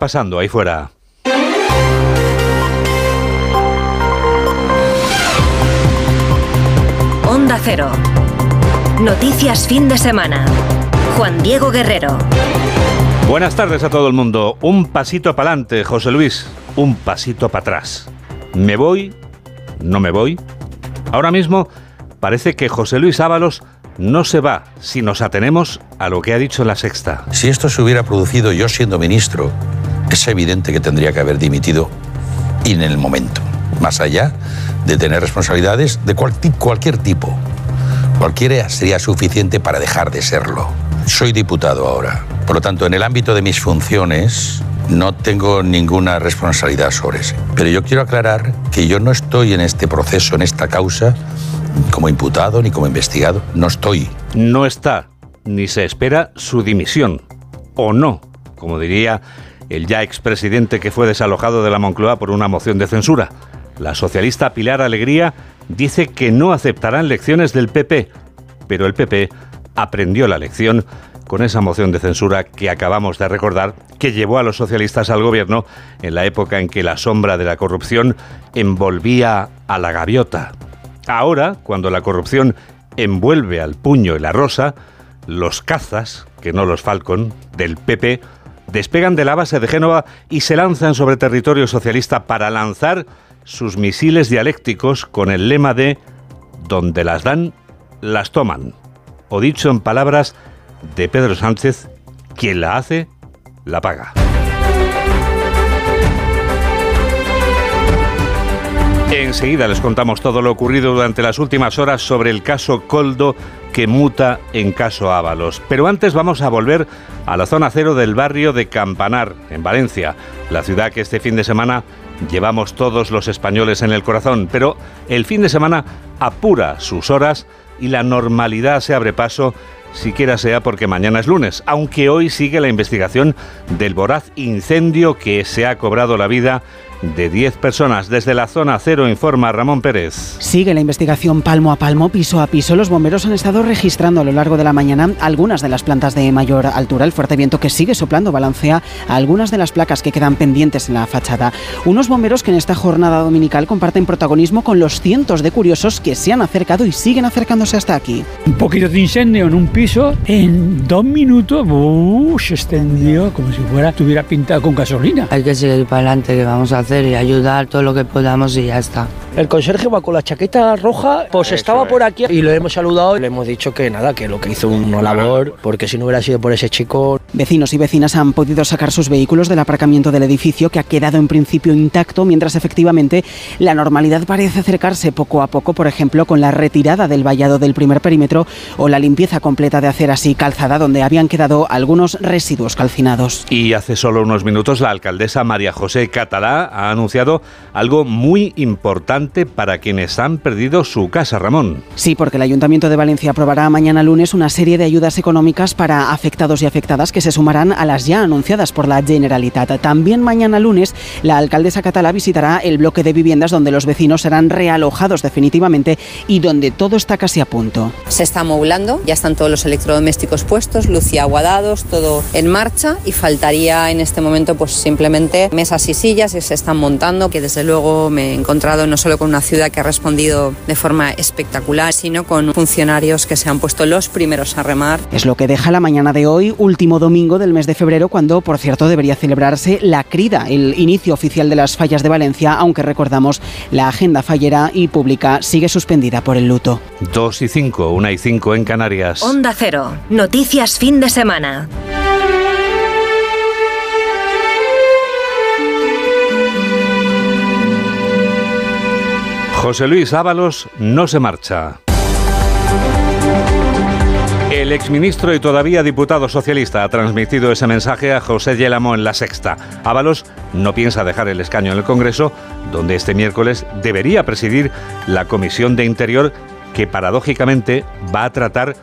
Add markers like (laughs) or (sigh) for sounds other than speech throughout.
pasando ahí fuera? Onda Cero. Noticias fin de semana. Juan Diego Guerrero. Buenas tardes a todo el mundo. Un pasito para adelante, José Luis. Un pasito para atrás. ¿Me voy? ¿No me voy? Ahora mismo parece que José Luis Ábalos no se va si nos atenemos a lo que ha dicho la sexta. Si esto se hubiera producido yo siendo ministro, es evidente que tendría que haber dimitido en el momento, más allá de tener responsabilidades de cualquier tipo. Cualquiera sería suficiente para dejar de serlo. Soy diputado ahora. Por lo tanto, en el ámbito de mis funciones no tengo ninguna responsabilidad sobre eso. Pero yo quiero aclarar que yo no estoy en este proceso, en esta causa, como imputado ni como investigado. No estoy. No está, ni se espera su dimisión. O no, como diría el ya expresidente que fue desalojado de la Moncloa por una moción de censura. La socialista Pilar Alegría dice que no aceptarán lecciones del PP, pero el PP aprendió la lección con esa moción de censura que acabamos de recordar que llevó a los socialistas al gobierno en la época en que la sombra de la corrupción envolvía a la gaviota. Ahora, cuando la corrupción envuelve al puño y la rosa, los cazas, que no los Falcon, del PP, despegan de la base de Génova y se lanzan sobre territorio socialista para lanzar sus misiles dialécticos con el lema de donde las dan, las toman. O dicho en palabras de Pedro Sánchez, quien la hace, la paga. Enseguida les contamos todo lo ocurrido durante las últimas horas sobre el caso Coldo que muta en caso Ábalos. Pero antes vamos a volver a la zona cero del barrio de Campanar, en Valencia, la ciudad que este fin de semana llevamos todos los españoles en el corazón. Pero el fin de semana apura sus horas y la normalidad se abre paso siquiera sea porque mañana es lunes, aunque hoy sigue la investigación del voraz incendio que se ha cobrado la vida de 10 personas. Desde la zona cero informa Ramón Pérez. Sigue la investigación palmo a palmo, piso a piso. Los bomberos han estado registrando a lo largo de la mañana algunas de las plantas de mayor altura. El fuerte viento que sigue soplando balancea algunas de las placas que quedan pendientes en la fachada. Unos bomberos que en esta jornada dominical comparten protagonismo con los cientos de curiosos que se han acercado y siguen acercándose hasta aquí. Un poquito de incendio en un piso, en dos minutos uh, se extendió como si fuera estuviera pintado con gasolina. Hay que seguir para adelante, que vamos a hacer y ayudar todo lo que podamos y ya está. El conserje va con la chaqueta roja, pues estaba por aquí y lo hemos saludado. Le hemos dicho que nada, que lo que hizo una labor, porque si no hubiera sido por ese chico. Vecinos y vecinas han podido sacar sus vehículos del aparcamiento del edificio, que ha quedado en principio intacto, mientras efectivamente la normalidad parece acercarse poco a poco, por ejemplo, con la retirada del vallado del primer perímetro o la limpieza completa de aceras y calzada, donde habían quedado algunos residuos calcinados. Y hace solo unos minutos la alcaldesa María José Catalá ha anunciado algo muy importante para quienes han perdido su casa, Ramón. Sí, porque el Ayuntamiento de Valencia aprobará mañana lunes una serie de ayudas económicas para afectados y afectadas que se sumarán a las ya anunciadas por la Generalitat. También mañana lunes la alcaldesa catalá visitará el bloque de viviendas donde los vecinos serán realojados definitivamente y donde todo está casi a punto. Se está movilando, ya están todos los electrodomésticos puestos, luz y agua dados, todo en marcha y faltaría en este momento pues simplemente mesas y sillas que se están montando, que desde luego me he encontrado no solo con una ciudad que ha respondido de forma espectacular, sino con funcionarios que se han puesto los primeros a remar. Es lo que deja la mañana de hoy, último domingo del mes de febrero, cuando, por cierto, debería celebrarse la crida, el inicio oficial de las fallas de Valencia, aunque recordamos, la agenda fallera y pública sigue suspendida por el luto. Dos y cinco, una y cinco en Canarias. Onda Cero, noticias fin de semana. José Luis Ábalos no se marcha. El exministro y todavía diputado socialista ha transmitido ese mensaje a José Yelamo en la sexta. Ábalos no piensa dejar el escaño en el Congreso, donde este miércoles debería presidir la Comisión de Interior que paradójicamente va a tratar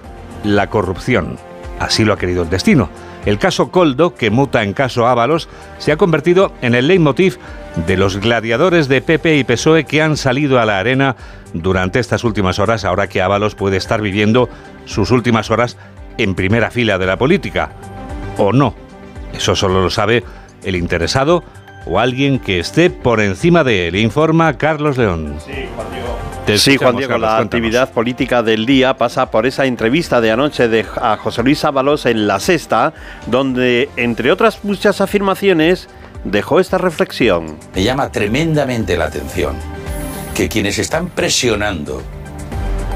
la corrupción. Así lo ha querido el destino. El caso Coldo, que muta en caso Ábalos, se ha convertido en el leitmotiv de los gladiadores de PP y PSOE que han salido a la arena durante estas últimas horas, ahora que Ábalos puede estar viviendo sus últimas horas en primera fila de la política. ¿O no? Eso solo lo sabe el interesado o alguien que esté por encima de él, informa Carlos León. Sí, Juan Diego. sí, Juan Diego, la actividad política del día pasa por esa entrevista de anoche de, a José Luis Ábalos en La Sexta, donde, entre otras muchas afirmaciones, dejó esta reflexión. Me llama tremendamente la atención que quienes están presionando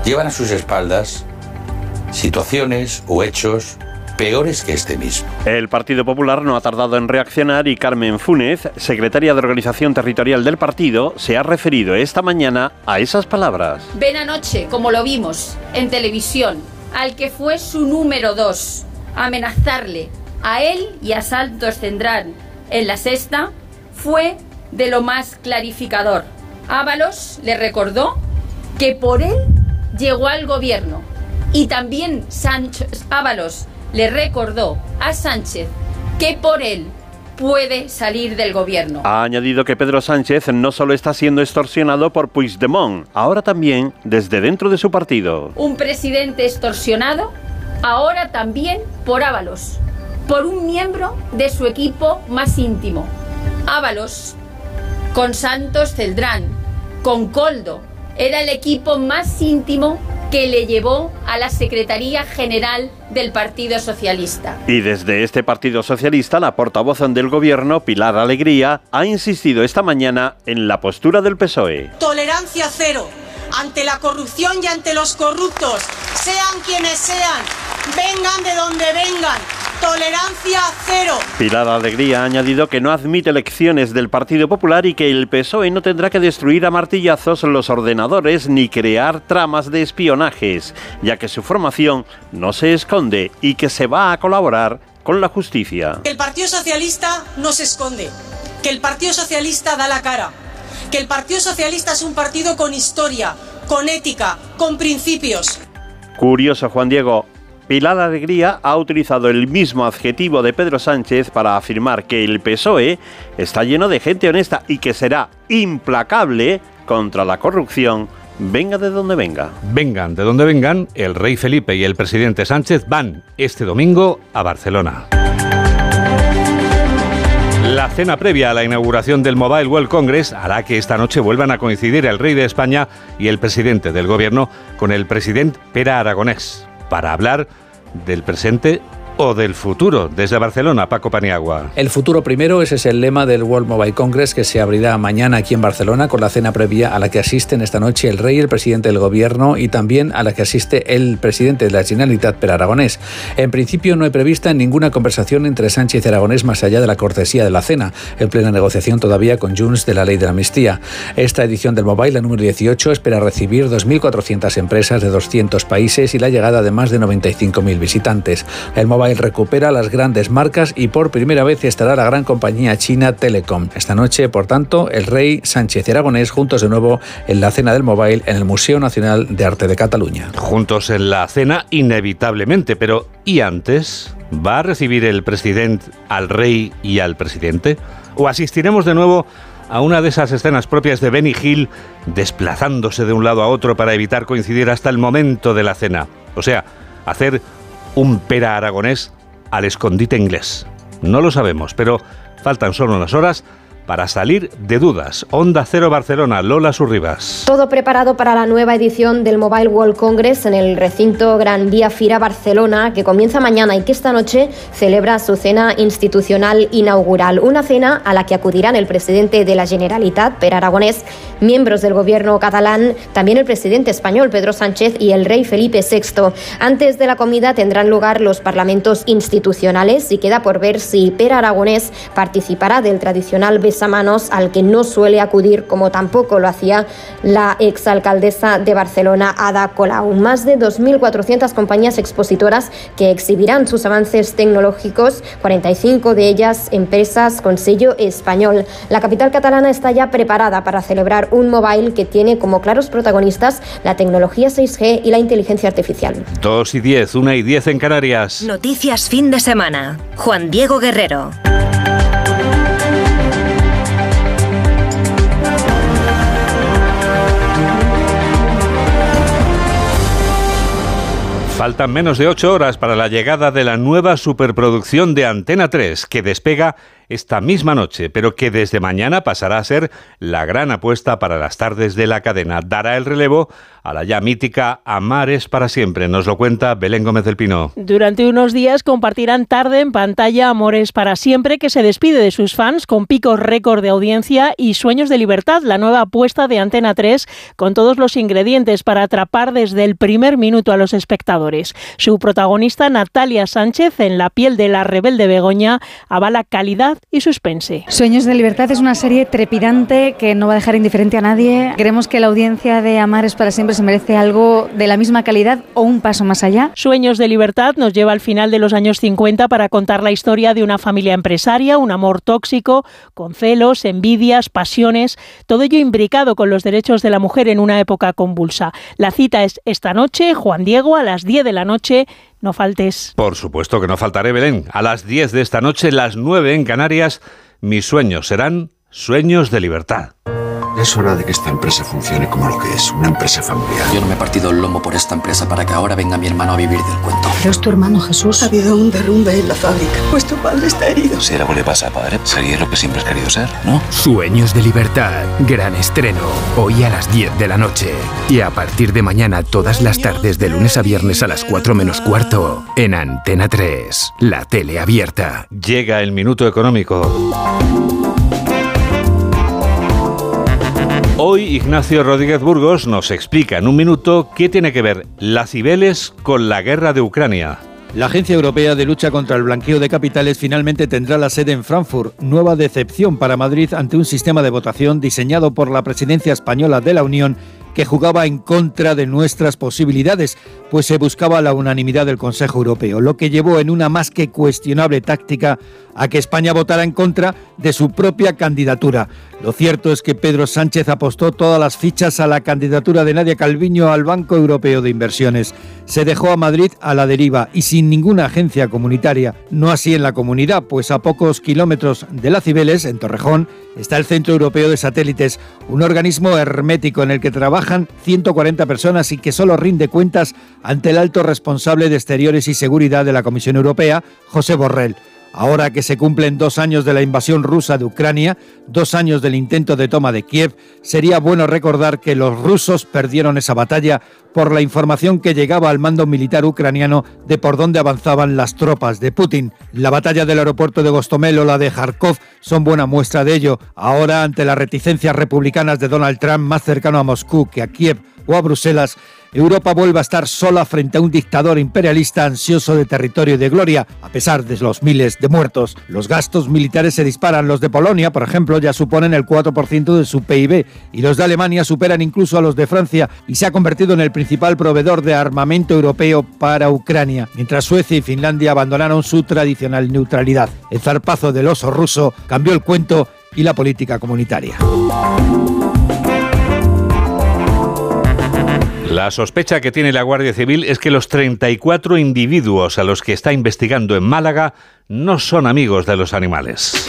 llevan a sus espaldas situaciones o hechos peores que este mismo. El Partido Popular no ha tardado en reaccionar y Carmen Funes, secretaria de Organización Territorial del partido, se ha referido esta mañana a esas palabras. Ven anoche, como lo vimos en televisión, al que fue su número dos, amenazarle a él y a Santos Cendrán en la sexta, fue de lo más clarificador. Ábalos le recordó que por él llegó al gobierno y también Sánchez Ábalos le recordó a Sánchez que por él puede salir del gobierno. Ha añadido que Pedro Sánchez no solo está siendo extorsionado por Puigdemont, ahora también desde dentro de su partido. Un presidente extorsionado, ahora también por Ábalos, por un miembro de su equipo más íntimo. Ábalos, con Santos Celdrán, con Coldo, era el equipo más íntimo que le llevó a la Secretaría General del Partido Socialista. Y desde este Partido Socialista, la portavoz del gobierno, Pilar Alegría, ha insistido esta mañana en la postura del PSOE. Tolerancia cero ante la corrupción y ante los corruptos, sean quienes sean, vengan de donde vengan Tolerancia cero. Pilar Alegría ha añadido que no admite elecciones del Partido Popular y que el PSOE no tendrá que destruir a martillazos los ordenadores ni crear tramas de espionajes, ya que su formación no se esconde y que se va a colaborar con la justicia. El Partido Socialista no se esconde, que el Partido Socialista da la cara, que el Partido Socialista es un partido con historia, con ética, con principios. Curioso, Juan Diego, Pilar Alegría ha utilizado el mismo adjetivo de Pedro Sánchez para afirmar que el PSOE está lleno de gente honesta y que será implacable contra la corrupción venga de donde venga. Vengan de donde vengan, el rey Felipe y el presidente Sánchez van este domingo a Barcelona. La cena previa a la inauguración del Mobile World Congress hará que esta noche vuelvan a coincidir el rey de España y el presidente del gobierno con el presidente Pera Aragonés para hablar del presente o del futuro. Desde Barcelona, Paco Paniagua. El futuro primero, ese es el lema del World Mobile Congress que se abrirá mañana aquí en Barcelona con la cena previa a la que asisten esta noche el rey, el presidente del gobierno y también a la que asiste el presidente de la Generalitat per Aragonés. En principio no hay prevista ninguna conversación entre Sánchez y Aragonés más allá de la cortesía de la cena, en plena negociación todavía con Junts de la ley de la amnistía. Esta edición del Mobile, la número 18, espera recibir 2.400 empresas de 200 países y la llegada de más de 95.000 visitantes. El Mobile recupera las grandes marcas y por primera vez estará la gran compañía china Telecom. Esta noche, por tanto, el rey Sánchez y Aragonés juntos de nuevo en la cena del Mobile en el Museo Nacional de Arte de Cataluña. Juntos en la cena, inevitablemente, pero ¿y antes? ¿Va a recibir el presidente al rey y al presidente? ¿O asistiremos de nuevo a una de esas escenas propias de Benny Hill desplazándose de un lado a otro para evitar coincidir hasta el momento de la cena? O sea, hacer un pera aragonés al escondite inglés. No lo sabemos, pero faltan solo unas horas para salir de dudas. Onda Cero Barcelona, Lola Surribas. Todo preparado para la nueva edición del Mobile World Congress en el recinto Gran Vía Fira Barcelona, que comienza mañana y que esta noche celebra su cena institucional inaugural. Una cena a la que acudirán el presidente de la Generalitat, Per Aragonés, miembros del gobierno catalán, también el presidente español, Pedro Sánchez, y el rey Felipe VI. Antes de la comida tendrán lugar los parlamentos institucionales y queda por ver si Per Aragonés participará del tradicional beso manos al que no suele acudir, como tampoco lo hacía la exalcaldesa de Barcelona, Ada Colau. Más de 2.400 compañías expositoras que exhibirán sus avances tecnológicos, 45 de ellas empresas con sello español. La capital catalana está ya preparada para celebrar un mobile que tiene como claros protagonistas la tecnología 6G y la inteligencia artificial. 2 y 10, 1 y 10 en Canarias. Noticias fin de semana. Juan Diego Guerrero. Faltan menos de ocho horas para la llegada de la nueva superproducción de Antena 3, que despega esta misma noche, pero que desde mañana pasará a ser la gran apuesta para las tardes de la cadena. Dará el relevo a la ya mítica Amares para siempre. Nos lo cuenta Belén Gómez del Pino. Durante unos días compartirán tarde en pantalla Amores para siempre, que se despide de sus fans con picos récord de audiencia y Sueños de Libertad, la nueva apuesta de Antena 3, con todos los ingredientes para atrapar desde el primer minuto a los espectadores. Su protagonista, Natalia Sánchez, en la piel de la rebelde Begoña, avala calidad y suspense. Sueños de Libertad es una serie trepidante que no va a dejar indiferente a nadie. Queremos que la audiencia de Amares para siempre se merece algo de la misma calidad o un paso más allá. Sueños de Libertad nos lleva al final de los años 50 para contar la historia de una familia empresaria, un amor tóxico, con celos, envidias, pasiones, todo ello imbricado con los derechos de la mujer en una época convulsa. La cita es esta noche, Juan Diego, a las 10 de la noche. No faltes. Por supuesto que no faltaré, Belén. A las 10 de esta noche, las 9 en Canarias, mis sueños serán sueños de libertad. Es hora de que esta empresa funcione como lo que es, una empresa familiar. Yo no me he partido el lomo por esta empresa para que ahora venga mi hermano a vivir del cuento. Pero es tu hermano Jesús. Ha habido un derrumbe en la fábrica. Vuestro padre está herido. Si algo le pasa a padre, sería lo que siempre has querido ser, ¿no? Sueños de libertad. Gran estreno. Hoy a las 10 de la noche. Y a partir de mañana, todas las tardes, de lunes a viernes a las 4 menos cuarto. En Antena 3. La tele abierta. Llega el minuto económico. Hoy Ignacio Rodríguez Burgos nos explica en un minuto qué tiene que ver las Cibeles con la guerra de Ucrania. La Agencia Europea de Lucha contra el Blanqueo de Capitales finalmente tendrá la sede en Frankfurt, nueva decepción para Madrid ante un sistema de votación diseñado por la presidencia española de la Unión que jugaba en contra de nuestras posibilidades, pues se buscaba la unanimidad del Consejo Europeo, lo que llevó en una más que cuestionable táctica a que España votara en contra de su propia candidatura. Lo cierto es que Pedro Sánchez apostó todas las fichas a la candidatura de Nadia Calviño al Banco Europeo de Inversiones. Se dejó a Madrid a la deriva y sin ninguna agencia comunitaria. No así en la comunidad, pues a pocos kilómetros de la Cibeles, en Torrejón, está el Centro Europeo de Satélites, un organismo hermético en el que trabajan 140 personas y que solo rinde cuentas ante el alto responsable de Exteriores y Seguridad de la Comisión Europea, José Borrell. Ahora que se cumplen dos años de la invasión rusa de Ucrania, dos años del intento de toma de Kiev, sería bueno recordar que los rusos perdieron esa batalla por la información que llegaba al mando militar ucraniano de por dónde avanzaban las tropas de Putin. La batalla del aeropuerto de Gostomel o la de Kharkov son buena muestra de ello. Ahora, ante las reticencias republicanas de Donald Trump más cercano a Moscú que a Kiev o a Bruselas, Europa vuelve a estar sola frente a un dictador imperialista ansioso de territorio y de gloria, a pesar de los miles de muertos. Los gastos militares se disparan. Los de Polonia, por ejemplo, ya suponen el 4% de su PIB y los de Alemania superan incluso a los de Francia y se ha convertido en el principal proveedor de armamento europeo para Ucrania, mientras Suecia y Finlandia abandonaron su tradicional neutralidad. El zarpazo del oso ruso cambió el cuento y la política comunitaria. La sospecha que tiene la Guardia Civil es que los 34 individuos a los que está investigando en Málaga no son amigos de los animales.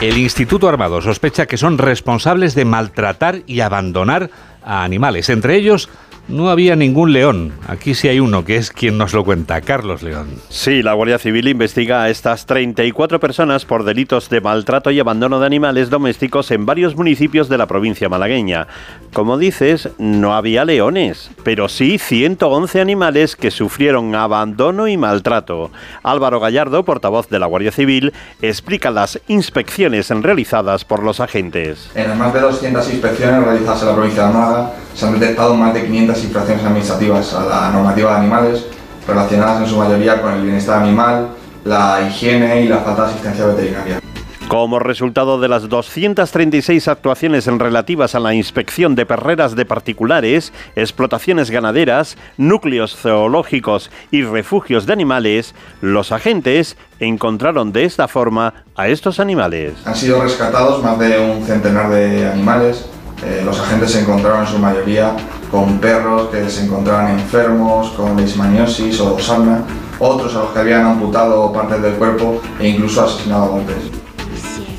El Instituto Armado sospecha que son responsables de maltratar y abandonar a animales, entre ellos no había ningún león. Aquí sí hay uno, que es quien nos lo cuenta, Carlos León. Sí, la Guardia Civil investiga a estas 34 personas por delitos de maltrato y abandono de animales domésticos en varios municipios de la provincia malagueña. Como dices, no había leones, pero sí 111 animales que sufrieron abandono y maltrato. Álvaro Gallardo, portavoz de la Guardia Civil, explica las inspecciones realizadas por los agentes. En las más de 200 inspecciones realizadas en la provincia de Málaga, se han detectado más de 500 infracciones administrativas a la normativa de animales, relacionadas en su mayoría con el bienestar animal, la higiene y la falta de asistencia veterinaria. Como resultado de las 236 actuaciones relativas a la inspección de perreras de particulares, explotaciones ganaderas, núcleos zoológicos y refugios de animales, los agentes encontraron de esta forma a estos animales. Han sido rescatados más de un centenar de animales, eh, los agentes se encontraron en su mayoría con perros que se encontraban enfermos, con leishmaniosis o sarna, otros a los que habían amputado partes del cuerpo e incluso asesinado a golpes.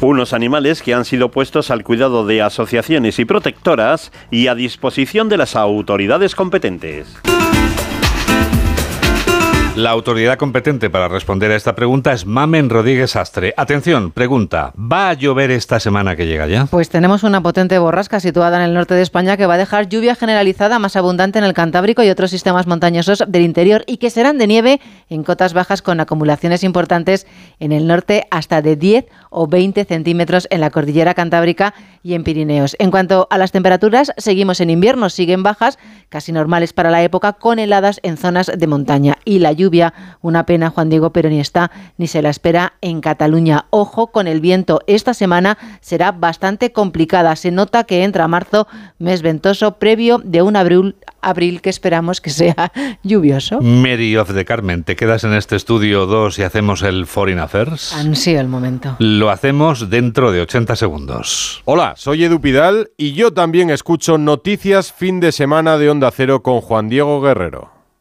Unos animales que han sido puestos al cuidado de asociaciones y protectoras y a disposición de las autoridades competentes. La autoridad competente para responder a esta pregunta es Mamen Rodríguez Astre. Atención, pregunta, ¿va a llover esta semana que llega ya? Pues tenemos una potente borrasca situada en el norte de España que va a dejar lluvia generalizada más abundante en el Cantábrico y otros sistemas montañosos del interior y que serán de nieve en cotas bajas con acumulaciones importantes en el norte hasta de 10 o 20 centímetros en la cordillera Cantábrica y en Pirineos. En cuanto a las temperaturas, seguimos en invierno, siguen bajas, casi normales para la época, con heladas en zonas de montaña. Y la lluvia, una pena, Juan Diego, pero ni está ni se la espera en Cataluña. Ojo con el viento, esta semana será bastante complicada. Se nota que entra marzo, mes ventoso, previo de un abril, abril que esperamos que sea (laughs) lluvioso. Mary of the Carmen, ¿te quedas en este estudio 2 y hacemos el Foreign Affairs? Ansío el momento. Lo hacemos dentro de 80 segundos. Hola, soy Edu Pidal y yo también escucho Noticias Fin de Semana de Onda Cero con Juan Diego Guerrero.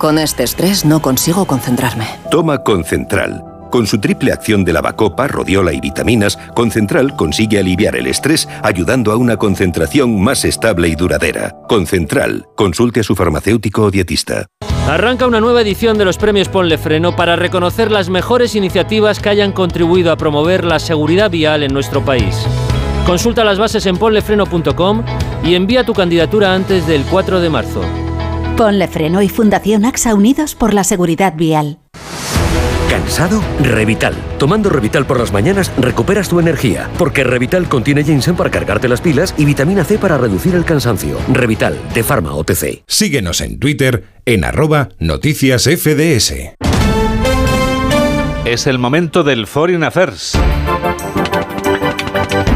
Con este estrés no consigo concentrarme. Toma Concentral. Con su triple acción de lavacopa, rodiola y vitaminas, Concentral consigue aliviar el estrés ayudando a una concentración más estable y duradera. Concentral. Consulte a su farmacéutico o dietista. Arranca una nueva edición de los premios Ponle Freno para reconocer las mejores iniciativas que hayan contribuido a promover la seguridad vial en nuestro país. Consulta las bases en ponlefreno.com y envía tu candidatura antes del 4 de marzo. Ponle Freno y Fundación AXA Unidos por la Seguridad Vial. ¿Cansado? Revital. Tomando Revital por las mañanas recuperas tu energía, porque Revital contiene ginseng para cargarte las pilas y vitamina C para reducir el cansancio. Revital, de Pharma OTC. Síguenos en Twitter en arroba noticias FDS. Es el momento del Foreign Affairs.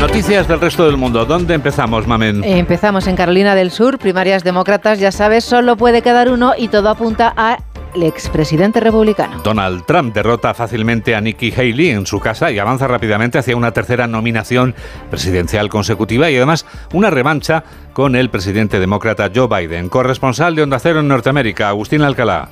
Noticias del resto del mundo. ¿Dónde empezamos, Mamen? Empezamos en Carolina del Sur, primarias demócratas, ya sabes, solo puede quedar uno y todo apunta a el expresidente republicano. Donald Trump derrota fácilmente a Nikki Haley en su casa y avanza rápidamente hacia una tercera nominación presidencial consecutiva y además una revancha con el presidente demócrata Joe Biden. Corresponsal de Onda Cero en Norteamérica, Agustín Alcalá.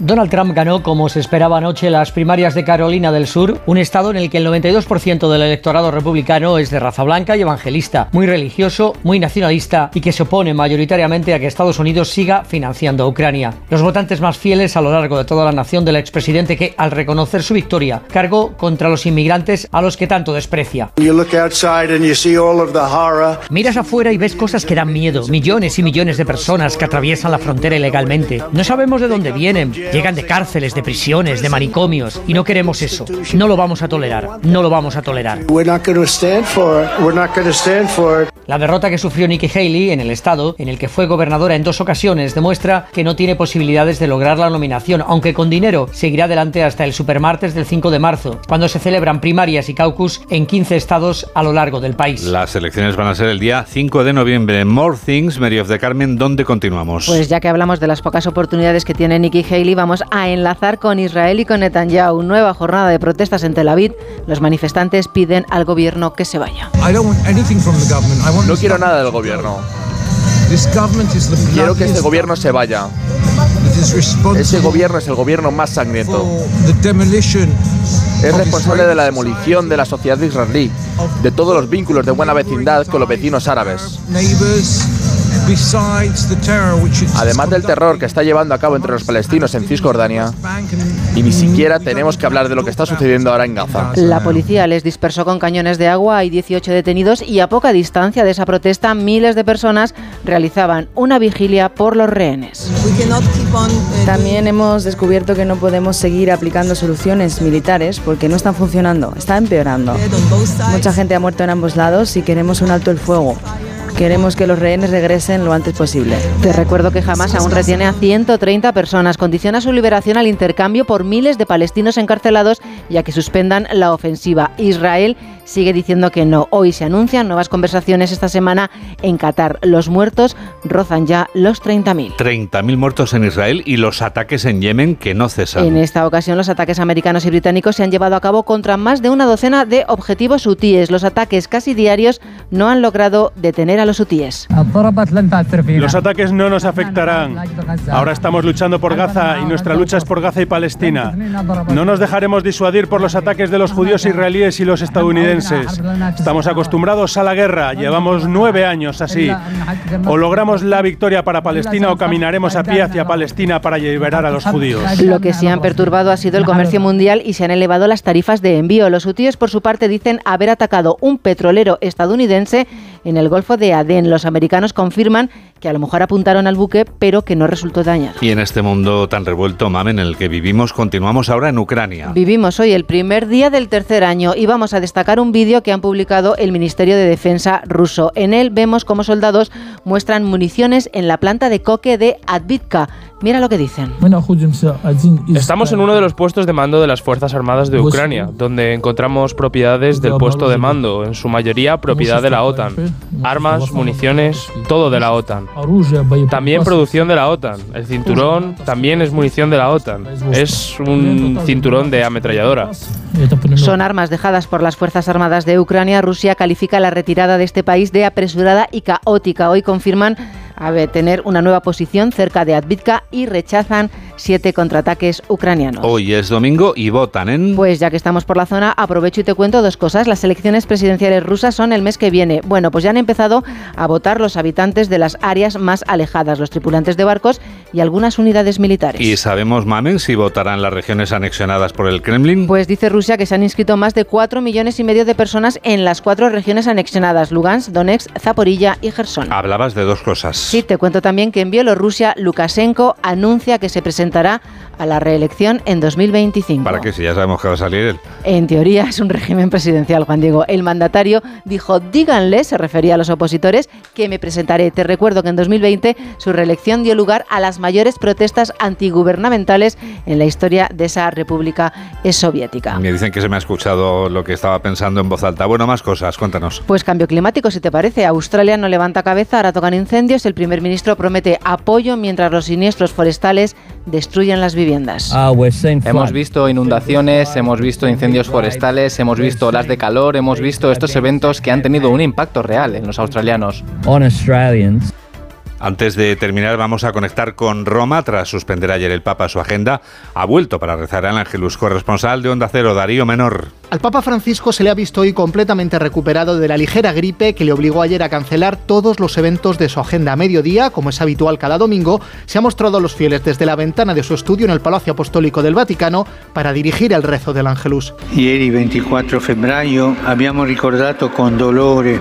Donald Trump ganó, como se esperaba anoche, las primarias de Carolina del Sur, un estado en el que el 92% del electorado republicano es de raza blanca y evangelista, muy religioso, muy nacionalista y que se opone mayoritariamente a que Estados Unidos siga financiando a Ucrania. Los votantes más fieles a lo largo de toda la nación del expresidente que, al reconocer su victoria, cargó contra los inmigrantes a los que tanto desprecia. Miras afuera y ves cosas que dan miedo, millones y millones de personas que atraviesan la frontera ilegalmente. No sabemos de dónde vienen, Llegan de cárceles, de prisiones, de manicomios y no queremos eso. No lo vamos a tolerar. No lo vamos a tolerar. La derrota que sufrió Nikki Haley en el estado, en el que fue gobernadora en dos ocasiones, demuestra que no tiene posibilidades de lograr la nominación, aunque con dinero seguirá adelante hasta el supermartes del 5 de marzo, cuando se celebran primarias y caucus en 15 estados a lo largo del país. Las elecciones van a ser el día 5 de noviembre. More Things, Mary of the Carmen, ¿dónde continuamos? Pues ya que hablamos de las pocas oportunidades que tiene Nikki Haley, vamos a enlazar con Israel y con Netanyahu. Nueva jornada de protestas en Tel Aviv. Los manifestantes piden al gobierno que se vaya. No quiero nada del gobierno. Quiero que este gobierno se vaya. Ese gobierno es el gobierno más sangriento. Es responsable de la demolición de la sociedad israelí, de todos los vínculos de buena vecindad con los vecinos árabes. Además del terror que está llevando a cabo entre los palestinos en Cisjordania, y ni siquiera tenemos que hablar de lo que está sucediendo ahora en Gaza. La policía les dispersó con cañones de agua, hay 18 detenidos y a poca distancia de esa protesta miles de personas realizaban una vigilia por los rehenes. También hemos descubierto que no podemos seguir aplicando soluciones militares porque no están funcionando, está empeorando. Mucha gente ha muerto en ambos lados y queremos un alto el fuego. Queremos que los rehenes regresen lo antes posible. Te recuerdo que jamás aún retiene a 130 personas, condiciona su liberación al intercambio por miles de palestinos encarcelados y a que suspendan la ofensiva. Israel sigue diciendo que no. Hoy se anuncian nuevas conversaciones esta semana en Qatar. Los muertos rozan ya los 30.000. 30.000 muertos en Israel y los ataques en Yemen que no cesan. En esta ocasión los ataques americanos y británicos se han llevado a cabo contra más de una docena de objetivos hutíes. Los ataques casi diarios no han logrado detener a los hutíes. Los ataques no nos afectarán. Ahora estamos luchando por Gaza y nuestra lucha es por Gaza y Palestina. No nos dejaremos disuadir por los ataques de los judíos israelíes y los estadounidenses. Estamos acostumbrados a la guerra, llevamos nueve años así. O logramos la victoria para Palestina o caminaremos a pie hacia Palestina para liberar a los judíos. Lo que se han perturbado ha sido el comercio mundial y se han elevado las tarifas de envío. Los hutíes, por su parte, dicen haber atacado un petrolero estadounidense en el Golfo de Adén. Los americanos confirman que a lo mejor apuntaron al buque, pero que no resultó dañado. Y en este mundo tan revuelto, Mamen, en el que vivimos, continuamos ahora en Ucrania. Vivimos hoy el primer día del tercer año y vamos a destacar un vídeo que han publicado el Ministerio de Defensa ruso. En él vemos cómo soldados muestran municiones en la planta de coque de Advitka. Mira lo que dicen. Estamos en uno de los puestos de mando de las Fuerzas Armadas de Ucrania, donde encontramos propiedades del puesto de mando, en su mayoría propiedad de la OTAN. Armas, municiones, todo de la OTAN. También producción de la OTAN. El cinturón también es munición de la OTAN. Es un cinturón de ametralladora. Son armas dejadas por las Fuerzas Armadas de Ucrania. Rusia califica la retirada de este país de apresurada y caótica. Hoy confirman a tener una nueva posición cerca de Advitka y rechazan siete contraataques ucranianos. Hoy es domingo y votan en... Pues ya que estamos por la zona, aprovecho y te cuento dos cosas. Las elecciones presidenciales rusas son el mes que viene. Bueno, pues ya han empezado a votar los habitantes de las áreas más alejadas, los tripulantes de barcos y algunas unidades militares. ¿Y sabemos, Mamen, si votarán las regiones anexionadas por el Kremlin? Pues dice Rusia que se han inscrito más de cuatro millones y medio de personas en las cuatro regiones anexionadas, Lugansk, Donetsk, Zaporilla y Gerson. Hablabas de dos cosas. Sí, te cuento también que en Bielorrusia Lukashenko anuncia que se presentará a la reelección en 2025. ¿Para qué? Si ya sabemos que va a salir él. En teoría es un régimen presidencial, Juan Diego. El mandatario dijo, díganle, se refería a los opositores, que me presentaré. Te recuerdo que en 2020 su reelección dio lugar a las mayores protestas antigubernamentales en la historia de esa república soviética. Me dicen que se me ha escuchado lo que estaba pensando en voz alta. Bueno, más cosas, cuéntanos. Pues cambio climático, si te parece. Australia no levanta cabeza, ahora tocan incendios. El primer ministro promete apoyo mientras los siniestros forestales destruyen las viviendas. Hemos visto inundaciones, hemos visto incendios forestales, hemos visto olas de calor, hemos visto estos eventos que han tenido un impacto real en los australianos. Antes de terminar, vamos a conectar con Roma. Tras suspender ayer el Papa su agenda, ha vuelto para rezar al Ángelus, corresponsal de Onda Cero, Darío Menor. Al Papa Francisco se le ha visto hoy completamente recuperado de la ligera gripe que le obligó ayer a cancelar todos los eventos de su agenda a mediodía, como es habitual cada domingo. Se ha mostrado a los fieles desde la ventana de su estudio en el Palacio Apostólico del Vaticano para dirigir el rezo del Ángelus. Ieri 24 febbraio abbiamo ricordato con dolore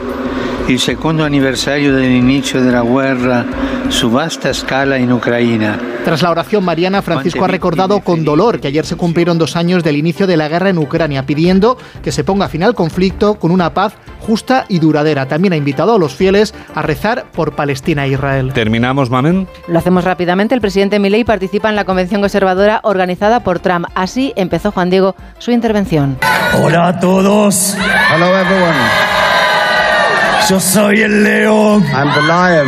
il secondo anniversario dell'inizio della guerra su vasta scala in Ucraina. Tras la oración mariana, Francisco ha recordado con dolor que ayer se cumplieron dos años del inicio de la guerra en Ucrania, pidiendo que se ponga fin al conflicto con una paz justa y duradera. También ha invitado a los fieles a rezar por Palestina e Israel. ¿Terminamos, Mamen? Lo hacemos rápidamente. El presidente Milei participa en la convención conservadora organizada por Trump. Así empezó Juan Diego su intervención. Hola a todos. Hello everyone. Yo soy el león. I'm the lion.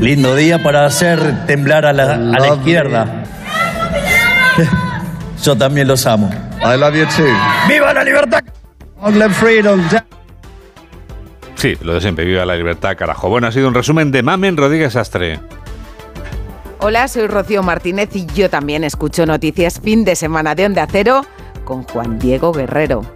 Lindo día para hacer temblar a la, a la izquierda. (laughs) Yo también los amo. I love you too. ¡Viva la libertad! Freedom. Sí, lo de siempre, viva la libertad, carajo. Bueno, ha sido un resumen de Mamen Rodríguez Astre. Hola, soy Rocío Martínez y yo también escucho noticias fin de semana de Onda Cero con Juan Diego Guerrero.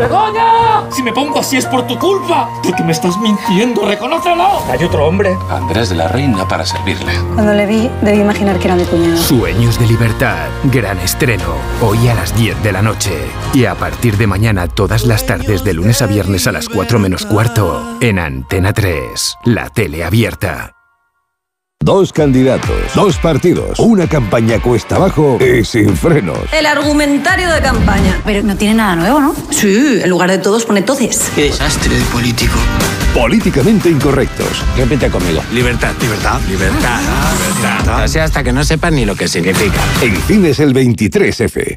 ¡Begoña! Si me pongo así es por tu culpa. Porque me estás mintiendo, reconócelo. Hay otro hombre. Andrés de la Reina para servirle. Cuando le vi, debí imaginar que era mi cuñado. Sueños de libertad. Gran estreno. Hoy a las 10 de la noche. Y a partir de mañana, todas las tardes, de lunes a viernes a las 4 menos cuarto. En Antena 3. La tele abierta. Dos candidatos, dos partidos, una campaña cuesta abajo y sin frenos. El argumentario de campaña. Pero no tiene nada nuevo, ¿no? Sí, en lugar de todos pone toces. Qué desastre de político. Políticamente incorrectos. Repite conmigo. Libertad, libertad, libertad, libertad. Así hasta que no sepan ni lo que significa. En cines el 23F.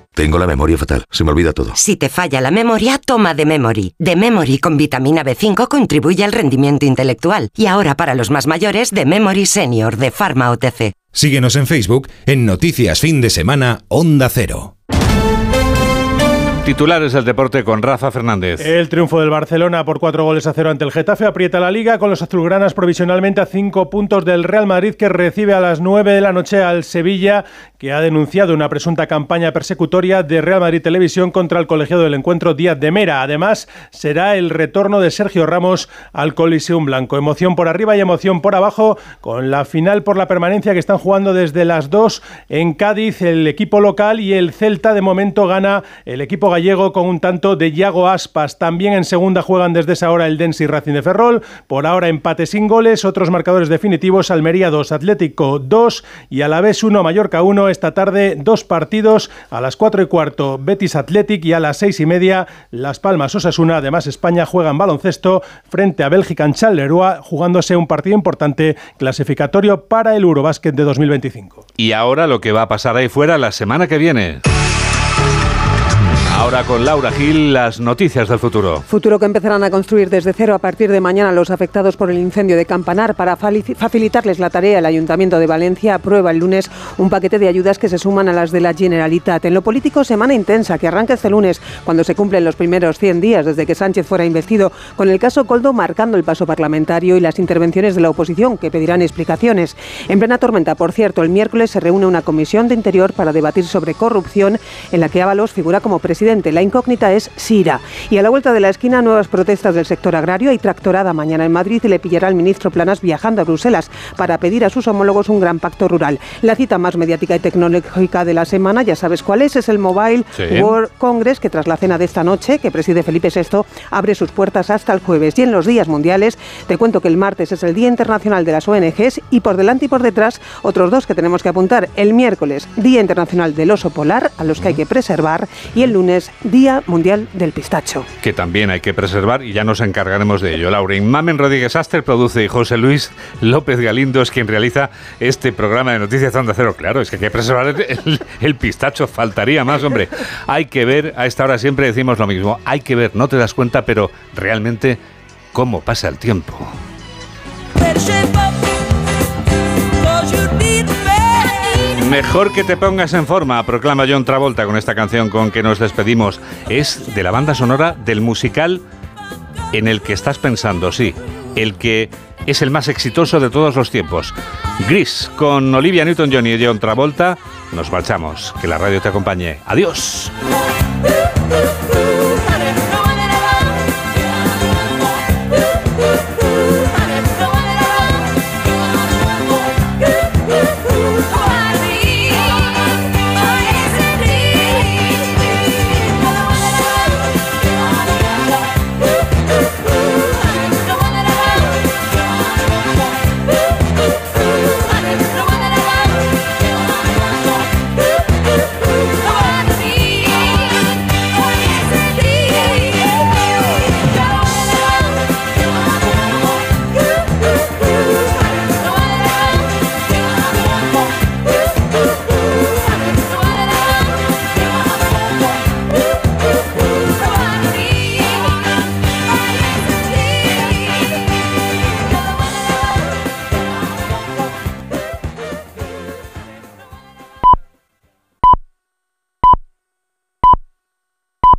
Tengo la memoria fatal, se me olvida todo. Si te falla la memoria, toma de Memory. De Memory con vitamina B5 contribuye al rendimiento intelectual. Y ahora para los más mayores, de Memory Senior de Pharma OTC. Síguenos en Facebook en Noticias Fin de Semana Onda Cero. Titulares del deporte con Rafa Fernández. El triunfo del Barcelona por cuatro goles a cero ante el Getafe aprieta la liga con los azulgranas provisionalmente a cinco puntos del Real Madrid que recibe a las nueve de la noche al Sevilla que ha denunciado una presunta campaña persecutoria de Real Madrid Televisión contra el colegiado del encuentro Díaz de Mera. Además, será el retorno de Sergio Ramos al Coliseum Blanco. Emoción por arriba y emoción por abajo con la final por la permanencia que están jugando desde las dos en Cádiz el equipo local y el Celta de momento gana el equipo gallego con un tanto de Yago Aspas. También en segunda juegan desde esa hora el Densi Racing de Ferrol. Por ahora empate sin goles. Otros marcadores definitivos: Almería 2, Atlético 2 y a la vez 1, Mallorca 1. Esta tarde dos partidos a las 4 y cuarto Betis Athletic y a las 6 y media Las Palmas Osasuna. Además, España juega en baloncesto frente a Bélgica en Charleroi, jugándose un partido importante clasificatorio para el Eurobásquet de 2025. Y ahora lo que va a pasar ahí fuera la semana que viene. Ahora con Laura Gil, las noticias del futuro. Futuro que empezarán a construir desde cero a partir de mañana los afectados por el incendio de Campanar. Para facilitarles la tarea, el Ayuntamiento de Valencia aprueba el lunes un paquete de ayudas que se suman a las de la Generalitat. En lo político, semana intensa que arranca este lunes, cuando se cumplen los primeros 100 días desde que Sánchez fuera investido, con el caso Coldo marcando el paso parlamentario y las intervenciones de la oposición que pedirán explicaciones. En plena tormenta, por cierto, el miércoles se reúne una comisión de interior para debatir sobre corrupción en la que Ábalos figura como presidente la incógnita es Sira. Y a la vuelta de la esquina, nuevas protestas del sector agrario. Hay tractorada mañana en Madrid y le pillará al ministro Planas viajando a Bruselas para pedir a sus homólogos un gran pacto rural. La cita más mediática y tecnológica de la semana, ya sabes cuál es, es el Mobile World Congress, que tras la cena de esta noche, que preside Felipe VI, abre sus puertas hasta el jueves. Y en los días mundiales, te cuento que el martes es el Día Internacional de las ONGs y por delante y por detrás, otros dos que tenemos que apuntar. El miércoles, Día Internacional del Oso Polar, a los que hay que preservar, y el lunes, Día Mundial del Pistacho. Que también hay que preservar y ya nos encargaremos de ello. Lauren Mamen Rodríguez Aster produce y José Luis López Galindo es quien realiza este programa de Noticias Onda Cero. Claro, es que hay que preservar el, el pistacho, faltaría más, hombre. Hay que ver, a esta hora siempre decimos lo mismo, hay que ver, no te das cuenta, pero realmente cómo pasa el tiempo. Mejor que te pongas en forma, proclama John Travolta con esta canción con que nos despedimos. Es de la banda sonora del musical en el que estás pensando, sí, el que es el más exitoso de todos los tiempos. Gris, con Olivia Newton-John y John Travolta, nos marchamos. Que la radio te acompañe. Adiós.